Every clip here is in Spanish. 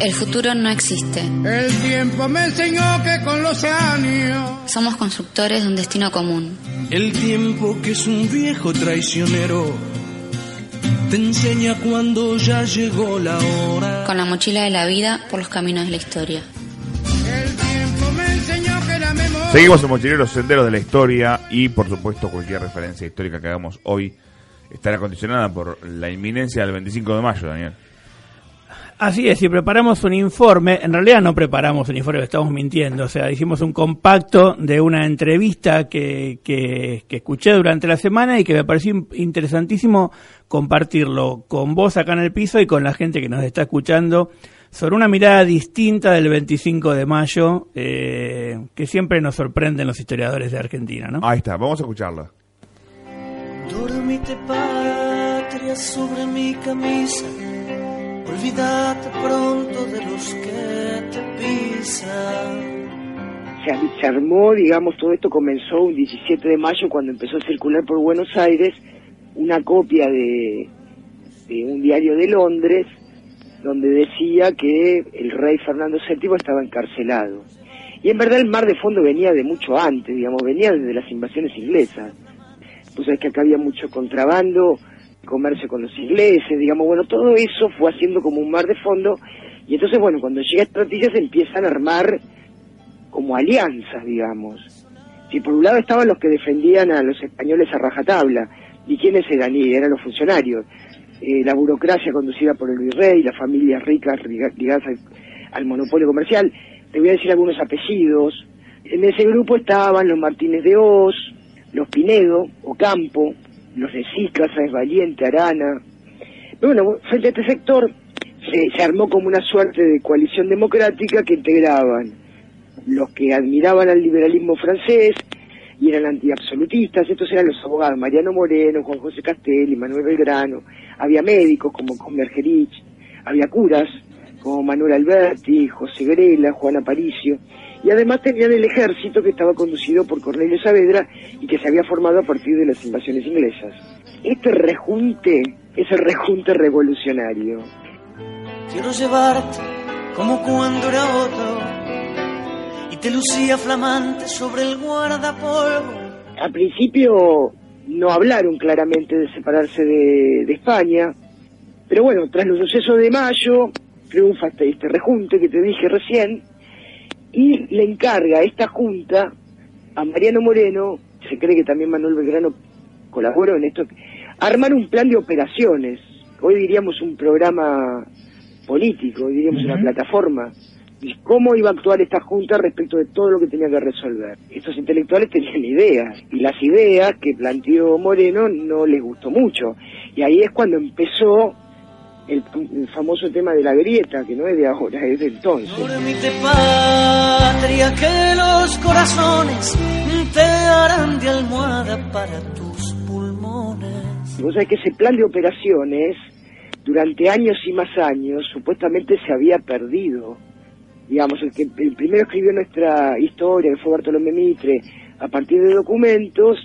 El futuro no existe. El tiempo me enseñó que con los años. Somos constructores de un destino común. El tiempo que es un viejo traicionero te enseña cuando ya llegó la hora. Con la mochila de la vida por los caminos de la historia. El tiempo me enseñó que la memoria. Seguimos en Mochileros Senderos de la Historia y, por supuesto, cualquier referencia histórica que hagamos hoy estará condicionada por la inminencia del 25 de mayo, Daniel. Así es, si preparamos un informe, en realidad no preparamos un informe, estamos mintiendo, o sea, hicimos un compacto de una entrevista que, que, que escuché durante la semana y que me pareció in- interesantísimo compartirlo con vos acá en el piso y con la gente que nos está escuchando sobre una mirada distinta del 25 de mayo eh, que siempre nos sorprenden los historiadores de Argentina, ¿no? Ahí está, vamos a escucharla. Dormite patria sobre mi camisa, pronto de los que te pisan. se, se armó, digamos, todo esto comenzó un 17 de mayo cuando empezó a circular por Buenos Aires una copia de, de un diario de Londres donde decía que el rey Fernando VII estaba encarcelado. Y en verdad el mar de fondo venía de mucho antes, digamos, venía desde las invasiones inglesas. Pues es que acá había mucho contrabando, comercio con los ingleses, digamos, bueno, todo eso fue haciendo como un mar de fondo. Y entonces, bueno, cuando llega esta noticia se empiezan a armar como alianzas, digamos. Si por un lado estaban los que defendían a los españoles a rajatabla, ¿y quiénes eran? Y eran los funcionarios. Eh, la burocracia conducida por el virrey, las familias ricas liga- ligadas al, al monopolio comercial. Te voy a decir algunos apellidos. En ese grupo estaban los Martínez de Oz, los Pinedo, Ocampo, los de Sica, Sáenz Valiente, Arana. Pero bueno, frente a este sector se, se armó como una suerte de coalición democrática que integraban los que admiraban al liberalismo francés y eran antiabsolutistas, estos eran los abogados Mariano Moreno, Juan José Castelli, Manuel Belgrano, había médicos como Convergerich, había curas como Manuel Alberti, José Grela, Juan Aparicio, y además tenían el ejército que estaba conducido por Cornelio Saavedra y que se había formado a partir de las invasiones inglesas. Este rejunte es el rejunte revolucionario. Quiero llevarte como cuando era otro y te lucía flamante sobre el guardapolvo. al principio no hablaron claramente de separarse de, de España, pero bueno, tras los sucesos de mayo, triunfa este, este rejunte que te dije recién, y le encarga esta junta a Mariano Moreno, se cree que también Manuel Belgrano colaboró en esto, armar un plan de operaciones, hoy diríamos un programa político, hoy diríamos una plataforma, y cómo iba a actuar esta junta respecto de todo lo que tenía que resolver. Estos intelectuales tenían ideas, y las ideas que planteó Moreno no les gustó mucho, y ahí es cuando empezó el, el famoso tema de la grieta, que no es de ahora, es de entonces. Dormite patria que los corazones te harán de almohada para tus pulmones. Vos sabés que ese plan de operaciones, durante años y más años, supuestamente se había perdido. Digamos, el que el primero escribió nuestra historia, que fue Bartolomé Mitre, a partir de documentos,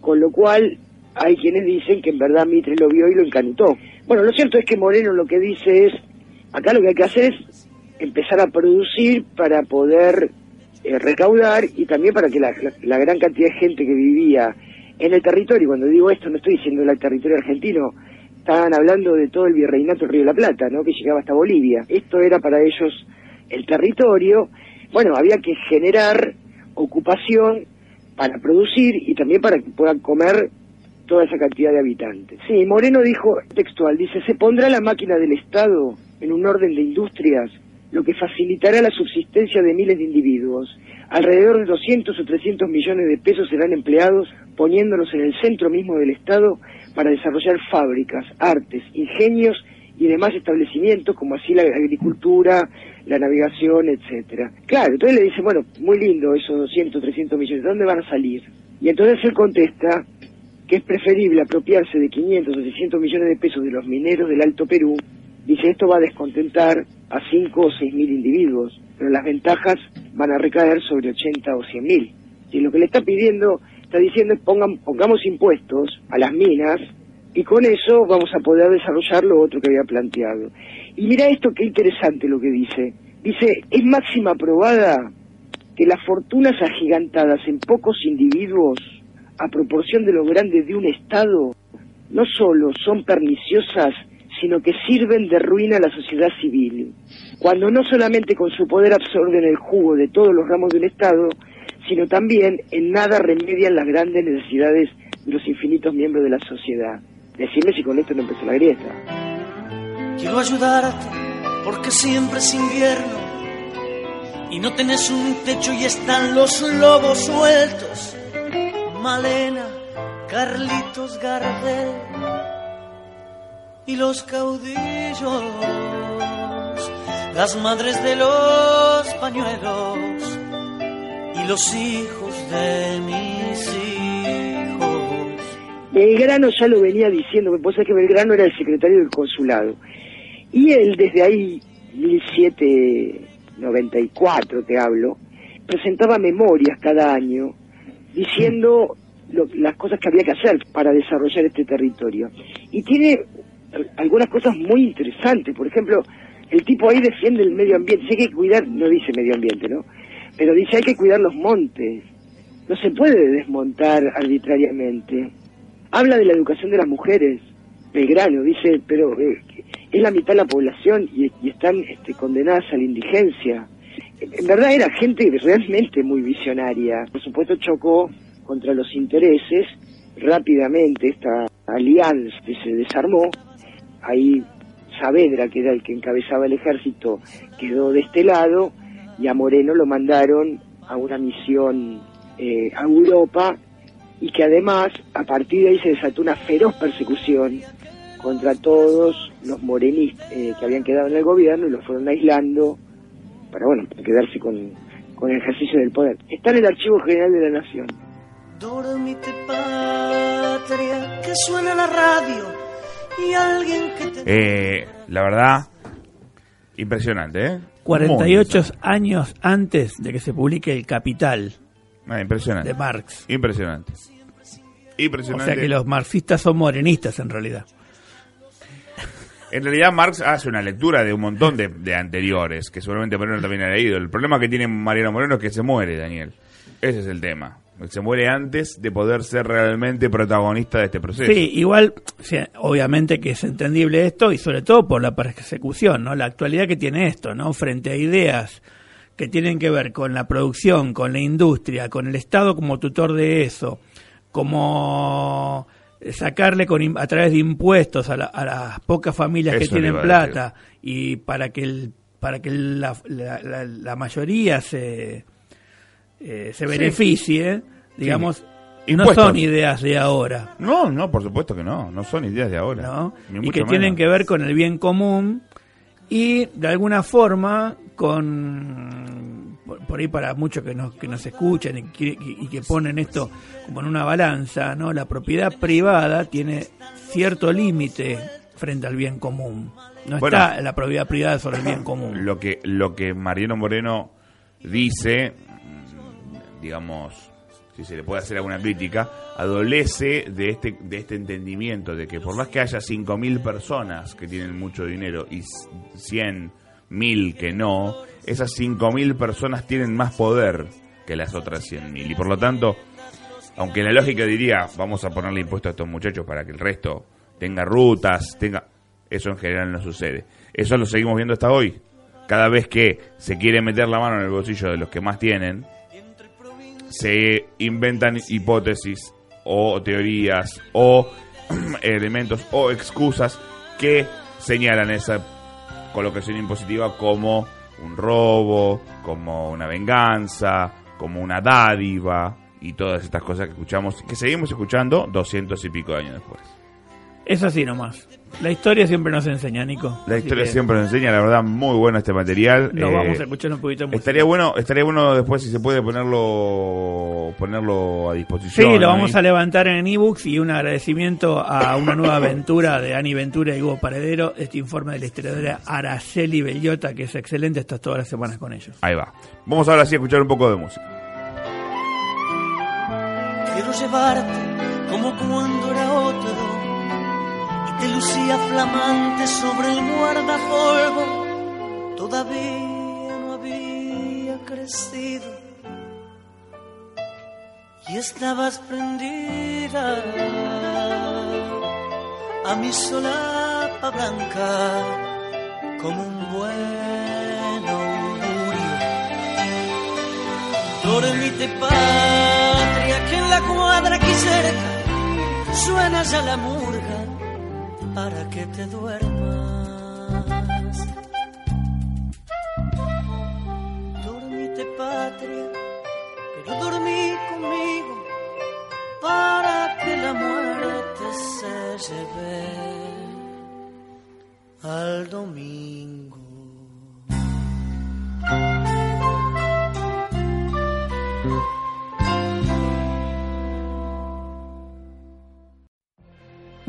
con lo cual hay quienes dicen que en verdad Mitre lo vio y lo encanutó. Bueno, lo cierto es que Moreno lo que dice es, acá lo que hay que hacer es empezar a producir para poder eh, recaudar y también para que la, gran cantidad de gente que vivía en el territorio, cuando digo esto no estoy diciendo el territorio argentino, estaban hablando de todo el virreinato del Río de la Plata, ¿no? que llegaba hasta Bolivia. Esto era para ellos el territorio. Bueno, había que generar ocupación para producir y también para que puedan comer toda esa cantidad de habitantes. Sí, Moreno dijo textual, dice, se pondrá la máquina del Estado en un orden de industrias, lo que facilitará la subsistencia de miles de individuos. Alrededor de 200 o 300 millones de pesos serán empleados poniéndolos en el centro mismo del Estado para desarrollar fábricas, artes, ingenios y demás establecimientos, como así la agricultura, la navegación, etcétera. Claro, entonces le dice, bueno, muy lindo esos 200, 300 millones, ¿de dónde van a salir? Y entonces él contesta que es preferible apropiarse de 500 o 600 millones de pesos de los mineros del Alto Perú. Dice, esto va a descontentar a 5 o 6 mil individuos, pero las ventajas van a recaer sobre 80 o 100 mil. Y lo que le está pidiendo, está diciendo es pongan, pongamos impuestos a las minas y con eso vamos a poder desarrollar lo otro que había planteado. Y mira esto qué interesante lo que dice. Dice, es máxima probada que las fortunas agigantadas en pocos individuos a proporción de lo grande de un Estado no solo son perniciosas, sino que sirven de ruina a la sociedad civil, cuando no solamente con su poder absorben el jugo de todos los ramos del Estado, sino también en nada remedian las grandes necesidades de los infinitos miembros de la sociedad. Decime si con esto no empezó la grieta. Quiero ayudarte porque siempre es invierno y no tenés un techo y están los lobos sueltos. Malena, Carlitos Gardel y los caudillos, las madres de los pañuelos y los hijos de mis hijos. Belgrano ya lo venía diciendo, vos sabés que Belgrano era el secretario del consulado. Y él desde ahí, 1794 te hablo, presentaba memorias cada año diciendo lo- las cosas que había que hacer para desarrollar este territorio. Y tiene algunas cosas muy interesantes, por ejemplo, el tipo ahí defiende el medio ambiente, dice que hay que cuidar, no dice medio ambiente, ¿no? Pero dice hay que cuidar los montes, no se puede desmontar arbitrariamente. Habla de la educación de las mujeres, Belgrano, dice, pero eh, es la mitad de la población y, y están este, condenadas a la indigencia. En verdad era gente realmente muy visionaria. Por supuesto chocó contra los intereses. Rápidamente esta alianza se desarmó. Ahí Saavedra, que era el que encabezaba el ejército, quedó de este lado y a Moreno lo mandaron a una misión eh, a Europa y que además a partir de ahí se desató una feroz persecución contra todos los morenistas eh, que habían quedado en el gobierno y los fueron aislando para bueno quedarse con, con el ejercicio del poder. Está en el Archivo General de la Nación. Dormite patria, que suena la radio y alguien que te... Eh, la verdad, impresionante, ¿eh? 48 años antes de que se publique El Capital ah, impresionante. de Marx. Impresionante. O Impresionante. sea que los marxistas son morenistas en realidad. En realidad Marx hace una lectura de un montón de, anteriores, que seguramente Moreno también ha leído. El problema que tiene Mariano Moreno es que se muere, Daniel. Ese es el tema. Se muere antes de poder ser realmente protagonista de este proceso. Sí, igual, obviamente que es entendible esto y sobre todo por la persecución, ¿no? La actualidad que tiene esto, ¿no? Frente a ideas que tienen que ver con la producción, con la industria, con el Estado como tutor de eso, como sacarle con, a través de impuestos a, la- a las pocas familias que Eso tienen plata y para que el, para que la, la- la- mayoría se eh, se beneficie, digamos, no Impuestos. son ideas de ahora. No, no, por supuesto que no. No son ideas de ahora. y que menos. tienen que ver con el bien común y de alguna forma con por, ahí para muchos que nos que nos escuchan y que, y que ponen esto como en una balanza no la propiedad privada tiene cierto límite frente al bien común. No Bueno. está la propiedad privada sobre el bien común. Lo que, lo que Mariano Moreno dice, digamos, si se le puede hacer alguna crítica, adolece de este, de este entendimiento de que por más que haya 5.000 personas que tienen mucho dinero y 100.000 que no, esas 5.000 personas tienen más poder que las otras 100.000. Y por lo tanto, aunque la lógica diría, vamos a ponerle impuesto a estos muchachos para que el resto tenga rutas, tenga... Eso en general no sucede. Eso lo seguimos viendo hasta hoy. Cada vez que se quiere meter la mano en el bolsillo de los que más tienen, se inventan hipótesis o teorías o elementos o excusas que señalan esa colocación impositiva como un robo, como una venganza, como una dádiva y todas estas cosas que escuchamos, que seguimos escuchando 200 y pico de años después. Es así nomás. La historia siempre nos enseña, Nico. La historia que siempre nos enseña, la verdad, muy bueno este material. Nos Eh, vamos a escuchar un poquito de. Estaría bueno, estaría bueno después si se puede ponerlo ponerlo a Sí, disposición. lo vamos a levantar en ebooks y un agradecimiento a una nueva aventura de Ani Ventura y Hugo Paredero. Este informe de la historiadora Araceli Bellota, que es excelente, estás todas las semanas con ellos. Ahí va. Vamos ahora sí a escuchar un poco de música. Quiero llevarte como cuando era otro y te lucía flamante sobre el guardapolvo. Todavía no había crecido y estabas prendida a mi solapa blanca como un buen augurio. Dormite patria que en la cuadra aquí cerca suena ya la murga para que te duermas. Dormite patria, pero dormí conmigo para que la muerte se lleve al domingo.